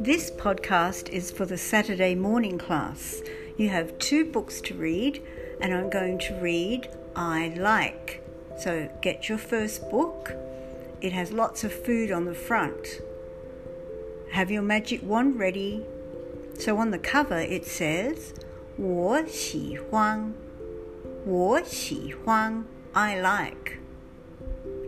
This podcast is for the Saturday morning class. You have two books to read, and I'm going to read I Like. So get your first book. It has lots of food on the front. Have your magic wand ready. So on the cover it says 我喜欢我喜欢 I like.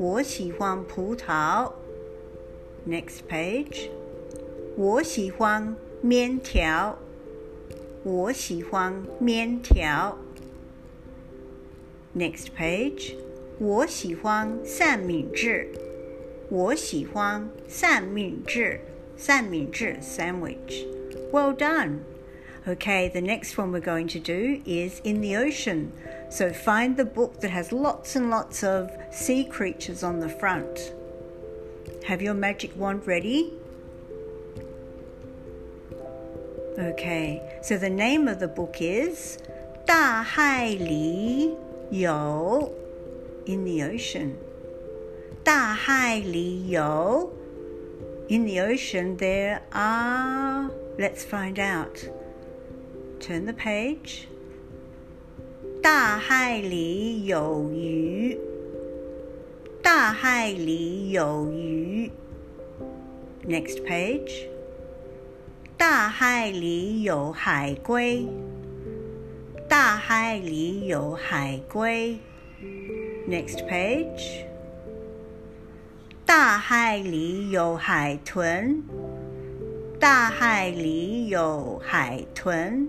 我喜欢葡萄。Next page. 我喜欢面条。我喜欢面条。Next page，我喜欢三明治。我喜欢三明治。三明治 sandwich. Well done. Okay, the next one we're going to do is in the ocean. So find the book that has lots and lots of sea creatures on the front. Have your magic wand ready. Okay, so the name of the book is Da Hai Li Yo in the ocean. Da Hai Li Yo in the ocean there are, let's find out. Turn the page. 大海里有鱼。大海里有鱼。Next page. 大海里有海龟，大海里有海龟。Next page。大海里有海豚，大海里有海豚。